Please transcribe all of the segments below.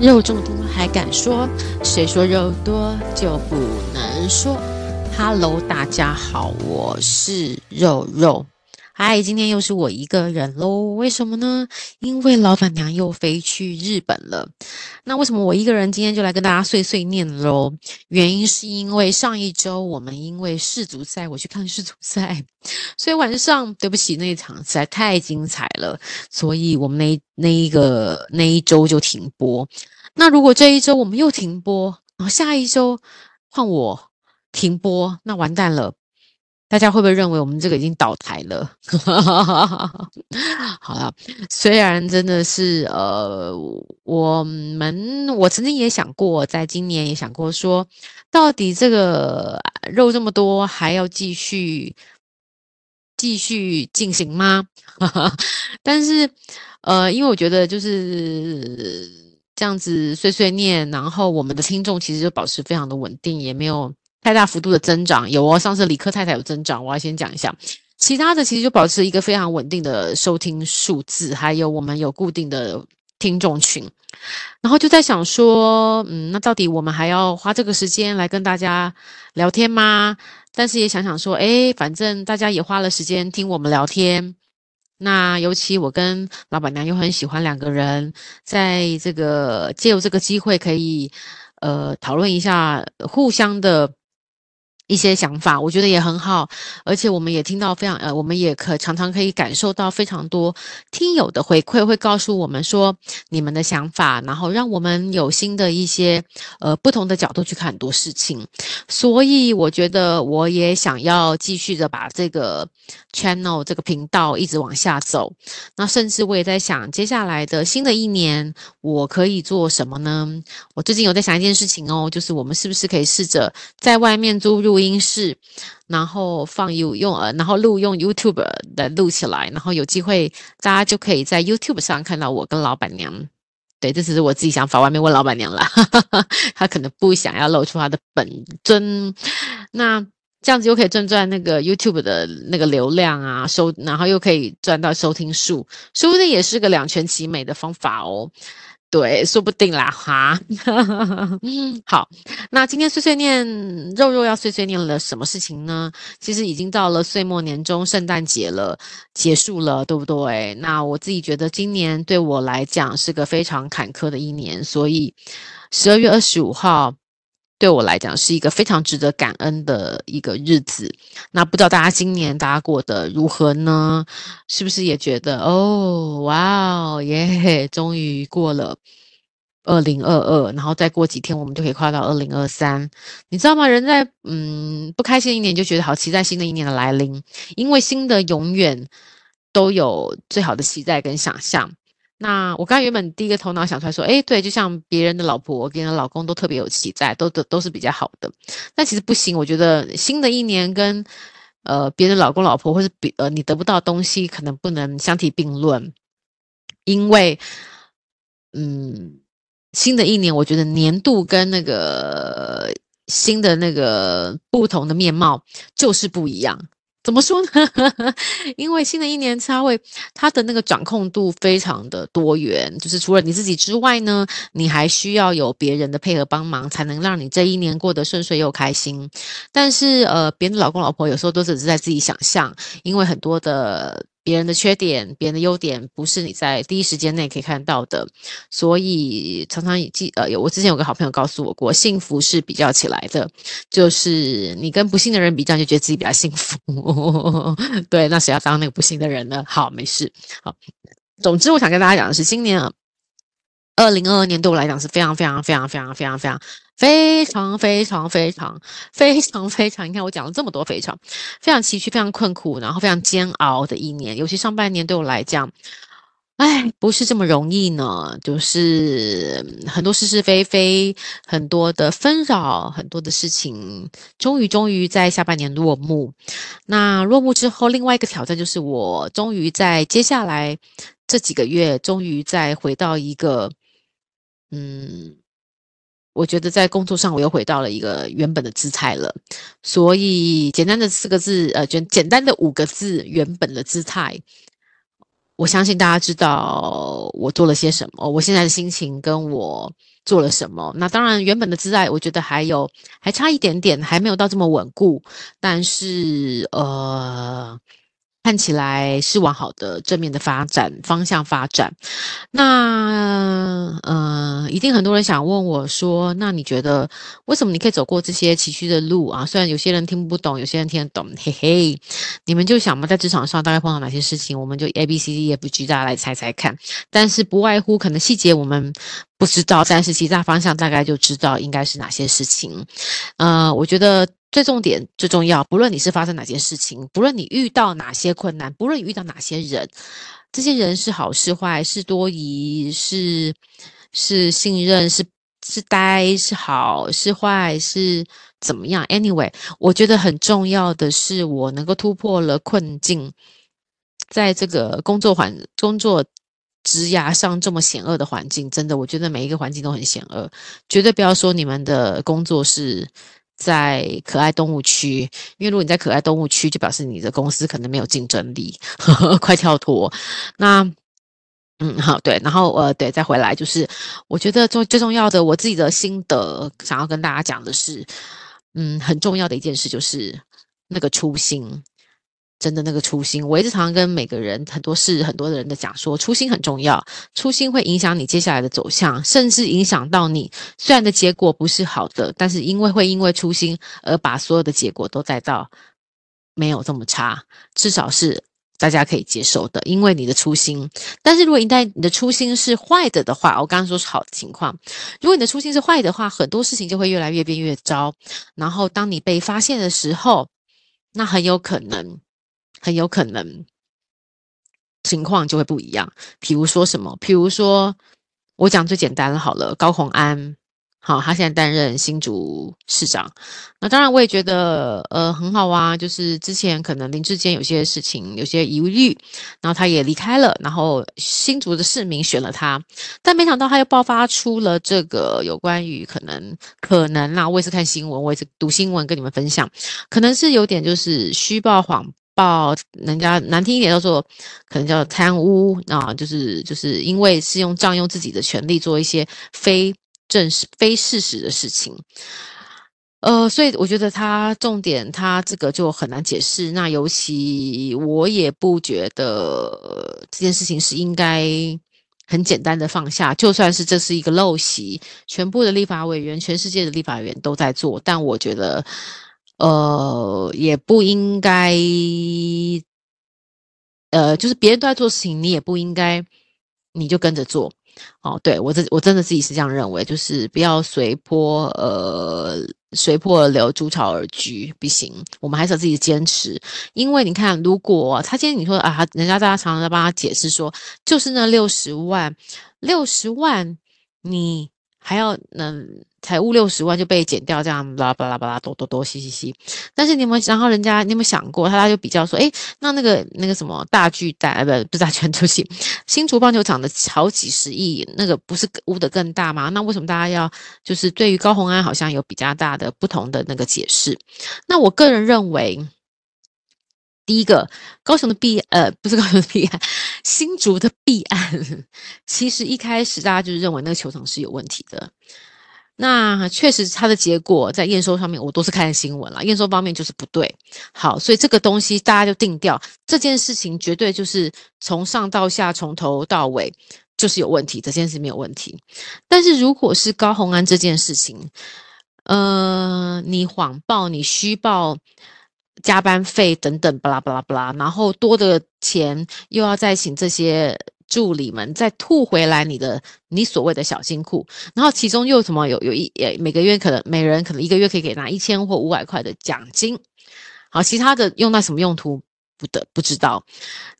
肉这么多还敢说？谁说肉多就不能说？Hello，大家好，我是肉肉。嗨，今天又是我一个人喽。为什么呢？因为老板娘又飞去日本了。那为什么我一个人今天就来跟大家碎碎念喽？原因是因为上一周我们因为世足赛，我去看世足赛，所以晚上对不起，那一场实在太精彩了，所以我们那那一个那一周就停播。那如果这一周我们又停播，然后下一周换我停播，那完蛋了。大家会不会认为我们这个已经倒台了？好了，虽然真的是呃，我们我曾经也想过，在今年也想过说，到底这个肉这么多，还要继续继续进行吗？但是呃，因为我觉得就是这样子碎碎念，然后我们的听众其实就保持非常的稳定，也没有。太大幅度的增长有哦，上次理科太太有增长，我要先讲一下。其他的其实就保持一个非常稳定的收听数字，还有我们有固定的听众群。然后就在想说，嗯，那到底我们还要花这个时间来跟大家聊天吗？但是也想想说，诶，反正大家也花了时间听我们聊天。那尤其我跟老板娘又很喜欢两个人，在这个借由这个机会可以呃讨论一下互相的。一些想法，我觉得也很好，而且我们也听到非常呃，我们也可常常可以感受到非常多听友的回馈，会告诉我们说你们的想法，然后让我们有新的一些呃不同的角度去看很多事情。所以我觉得我也想要继续的把这个 channel 这个频道一直往下走。那甚至我也在想，接下来的新的一年我可以做什么呢？我最近有在想一件事情哦，就是我们是不是可以试着在外面租入。录音室，然后放有用呃，然后录用 YouTube 的录起来，然后有机会大家就可以在 YouTube 上看到我跟老板娘。对，这只是我自己想法，外面问老板娘啦，他可能不想要露出他的本尊。那这样子又可以赚赚那个 YouTube 的那个流量啊，收，然后又可以赚到收听数，说不定也是个两全其美的方法哦。对，说不定啦，哈，好，那今天碎碎念肉肉要碎碎念了什么事情呢？其实已经到了岁末年终，圣诞节了，结束了，对不对？那我自己觉得今年对我来讲是个非常坎坷的一年，所以十二月二十五号。对我来讲是一个非常值得感恩的一个日子。那不知道大家今年大家过得如何呢？是不是也觉得哦，哇哦，耶，终于过了二零二二，然后再过几天我们就可以跨到二零二三。你知道吗？人在嗯不开心的一年就觉得好期待新的一年的来临，因为新的永远都有最好的期待跟想象。那我刚原本第一个头脑想出来说，诶，对，就像别人的老婆、别人的老公都特别有期待，都都都是比较好的。但其实不行，我觉得新的一年跟呃别人老公、老婆，或是比呃你得不到东西，可能不能相提并论，因为嗯，新的一年，我觉得年度跟那个新的那个不同的面貌就是不一样。怎么说呢？因为新的一年，它会它的那个掌控度非常的多元，就是除了你自己之外呢，你还需要有别人的配合帮忙，才能让你这一年过得顺遂又开心。但是呃，别人的老公老婆有时候都只是在自己想象，因为很多的。别人的缺点，别人的优点，不是你在第一时间内可以看到的，所以常常也记呃，有我之前有个好朋友告诉我过，幸福是比较起来的，就是你跟不幸的人比较，就觉得自己比较幸福。对，那谁要当那个不幸的人呢？好，没事。好，总之我想跟大家讲的是，今年啊，二零二二年对我来讲是非常非常非常非常非常非常。非常非常非常非常非常，你看我讲了这么多非常非常崎岖、非常困苦，然后非常煎熬的一年，尤其上半年对我来讲，哎，不是这么容易呢。就是很多是是非非，很多的纷扰，很多的事情，终于终于在下半年落幕。那落幕之后，另外一个挑战就是我终于在接下来这几个月，终于再回到一个，嗯。我觉得在工作上，我又回到了一个原本的姿态了。所以简单的四个字，呃，简简单的五个字，原本的姿态。我相信大家知道我做了些什么，我现在的心情跟我做了什么。那当然，原本的姿态我觉得还有还差一点点，还没有到这么稳固。但是呃。看起来是往好的正面的发展方向发展。那呃，一定很多人想问我说：“那你觉得为什么你可以走过这些崎岖的路啊？虽然有些人听不懂，有些人听得懂，嘿嘿。你们就想嘛，在职场上大概碰到哪些事情？我们就 A B C D E F G，大家来猜猜看。但是不外乎可能细节我们不知道，但是其他方向大概就知道应该是哪些事情。呃，我觉得。最重点、最重要，不论你是发生哪件事情，不论你遇到哪些困难，不论你遇到哪些人，这些人是好是坏，是多疑，是是信任，是是呆，是好是坏，是怎么样？Anyway，我觉得很重要的是，我能够突破了困境，在这个工作环、工作职涯上这么险恶的环境，真的，我觉得每一个环境都很险恶，绝对不要说你们的工作是。在可爱动物区，因为如果你在可爱动物区，就表示你的公司可能没有竞争力，呵呵，快跳脱。那，嗯，好，对，然后呃，对，再回来就是，我觉得最最重要的，我自己的心得，想要跟大家讲的是，嗯，很重要的一件事就是那个初心。真的那个初心，我一直常常跟每个人、很多事、很多的人的讲说，初心很重要，初心会影响你接下来的走向，甚至影响到你。虽然的结果不是好的，但是因为会因为初心而把所有的结果都带到没有这么差，至少是大家可以接受的。因为你的初心，但是如果一旦你的初心是坏的的话，我刚刚说是好的情况，如果你的初心是坏的话，很多事情就会越来越变越糟。然后当你被发现的时候，那很有可能。很有可能情况就会不一样。比如说什么？比如说我讲最简单的好了，高虹安，好，他现在担任新竹市长。那当然我也觉得呃很好啊，就是之前可能林志坚有些事情有些疑虑，然后他也离开了，然后新竹的市民选了他，但没想到他又爆发出了这个有关于可能可能啦，我也是看新闻，我也是读新闻跟你们分享，可能是有点就是虚报谎。报人家难听一点叫做，可能叫贪污啊，就是就是因为是用占用自己的权利做一些非正式、非事实的事情，呃，所以我觉得他重点他这个就很难解释。那尤其我也不觉得这件事情是应该很简单的放下，就算是这是一个陋习，全部的立法委员、全世界的立法委员都在做，但我觉得。呃，也不应该，呃，就是别人都在做事情，你也不应该，你就跟着做。哦，对，我这我真的自己是这样认为，就是不要随波，呃，随波而流，逐潮而居，不行。我们还是要自己坚持，因为你看，如果他今天你说啊，人家大家常常在帮他解释说，就是那六十万，六十万，你还要能。财务六十万就被减掉，这样巴拉巴拉巴拉，多多多，嘻嘻嘻。但是你有没有，然后人家你有没有想过，他他就比较说，诶，那那个那个什么大巨蛋，呃，不不是大巨蛋，对不起，新竹棒球场的好几十亿，那个不是污得更大吗？那为什么大家要就是对于高虹安好像有比较大的不同的那个解释？那我个人认为，第一个高雄的弊，呃，不是高雄的弊案，新竹的弊案，其实一开始大家就是认为那个球场是有问题的。那确实，它的结果在验收上面，我都是看新闻了。验收方面就是不对，好，所以这个东西大家就定调，这件事情绝对就是从上到下，从头到尾就是有问题，这件事没有问题。但是如果是高虹安这件事情，呃，你谎报、你虚报加班费等等，巴拉巴拉巴拉，然后多的钱又要再请这些。助理们再吐回来你的你所谓的小金库，然后其中又什么有有一诶每个月可能每人可能一个月可以给拿一千或五百块的奖金，好，其他的用到什么用途不得不知道，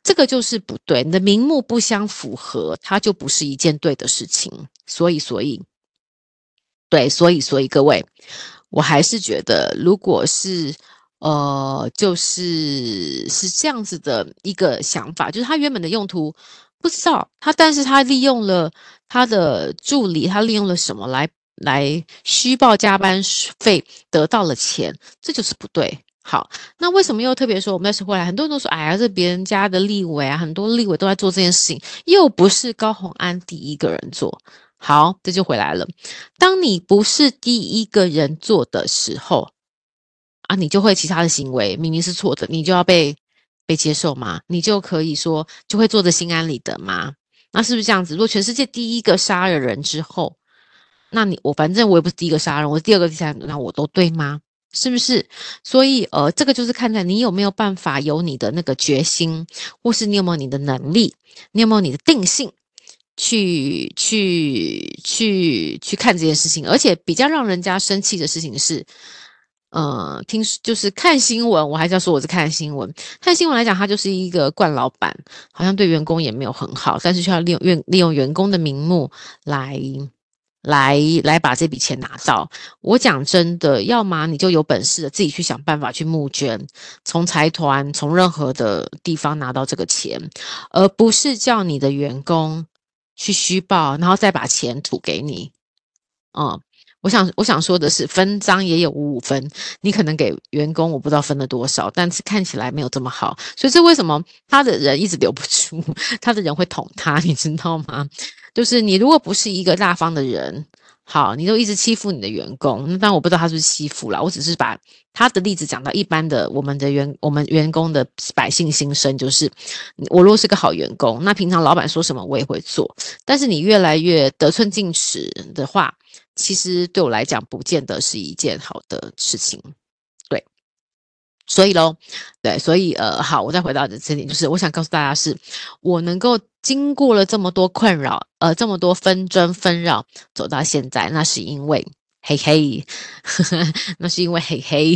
这个就是不对，你的名目不相符合，它就不是一件对的事情，所以所以对，所以所以各位，我还是觉得如果是。呃，就是是这样子的一个想法，就是他原本的用途不知道他，但是他利用了他的助理，他利用了什么来来虚报加班费得到了钱，这就是不对，好，那为什么又特别说我们再说回来？很多人都说，哎呀，这别人家的立委啊，很多立委都在做这件事情，又不是高虹安第一个人做。好，这就回来了。当你不是第一个人做的时候，啊，你就会其他的行为明明是错的，你就要被被接受吗？你就可以说就会做的心安理得吗？那是不是这样子？如果全世界第一个杀了人之后，那你我反正我也不是第一个杀人，我是第二个、第三个，那我都对吗？是不是？所以，呃，这个就是看在你有没有办法有你的那个决心，或是你有没有你的能力，你有没有你的定性，去去去去看这件事情。而且比较让人家生气的事情是，呃，听就是看新闻，我还是要说我是看新闻。看新闻来讲，他就是一个惯老板，好像对员工也没有很好，但是需要利用员利用员工的名目来。来来把这笔钱拿到。我讲真的，要么你就有本事的自己去想办法去募捐，从财团从任何的地方拿到这个钱，而不是叫你的员工去虚报，然后再把钱吐给你。嗯，我想我想说的是，分赃也有五五分，你可能给员工我不知道分了多少，但是看起来没有这么好，所以这为什么他的人一直留不住，他的人会捅他，你知道吗？就是你如果不是一个大方的人，好，你都一直欺负你的员工，那当然我不知道他是不是欺负啦，我只是把他的例子讲到一般的我们的员我们员工的百姓心声，就是我如果是个好员工，那平常老板说什么我也会做，但是你越来越得寸进尺的话，其实对我来讲不见得是一件好的事情。对所以喽，对，所以呃，好，我再回到这这点，就是我想告诉大家是，我能够经过了这么多困扰，呃，这么多纷争纷扰走到现在，那是因为。嘿嘿，那是因为嘿嘿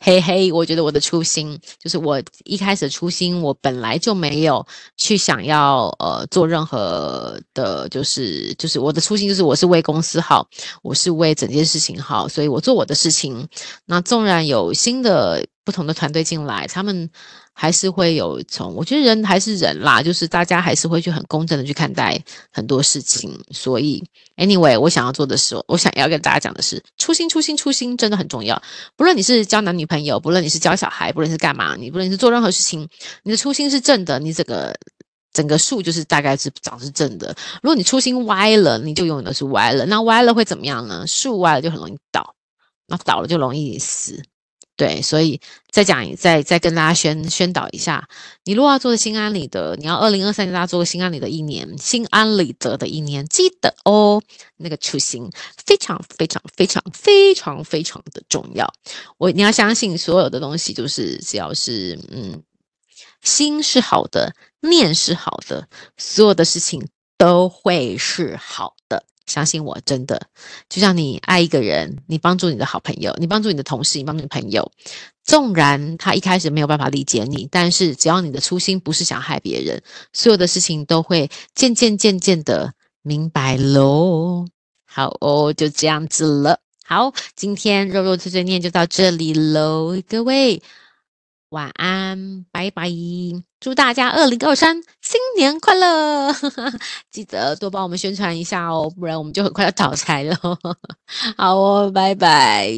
嘿嘿，我觉得我的初心就是我一开始的初心，我本来就没有去想要呃做任何的，就是就是我的初心就是我是为公司好，我是为整件事情好，所以我做我的事情。那纵然有新的不同的团队进来，他们。还是会有从，我觉得人还是人啦，就是大家还是会去很公正的去看待很多事情。所以，anyway，我想要做的是，我想要跟大家讲的是，初心，初心，初心真的很重要。不论你是交男女朋友，不论你是教小孩，不论是干嘛，你不论是做任何事情，你的初心是正的，你这个整个树就是大概是长是正的。如果你初心歪了，你就永远都是歪了。那歪了会怎么样呢？树歪了就很容易倒，那倒了就容易死。对，所以再讲，再再跟大家宣宣导一下，你如果要做的心安理得，你要二零二三年大家做个心安理得一年，心安理得的一年，记得哦，那个初心非常非常非常非常非常的重要。我你要相信，所有的东西就是只要是嗯，心是好的，念是好的，所有的事情都会是好的。相信我，真的，就像你爱一个人，你帮助你的好朋友，你帮助你的同事，你帮助你的朋友，纵然他一开始没有办法理解你，但是只要你的初心不是想害别人，所有的事情都会渐渐渐渐的明白喽。好哦，就这样子了。好，今天肉肉碎碎念就到这里喽，各位。晚安安，拜拜！祝大家二零二三新年快乐！记得多帮我们宣传一下哦，不然我们就很快要倒台了。好哦，拜拜。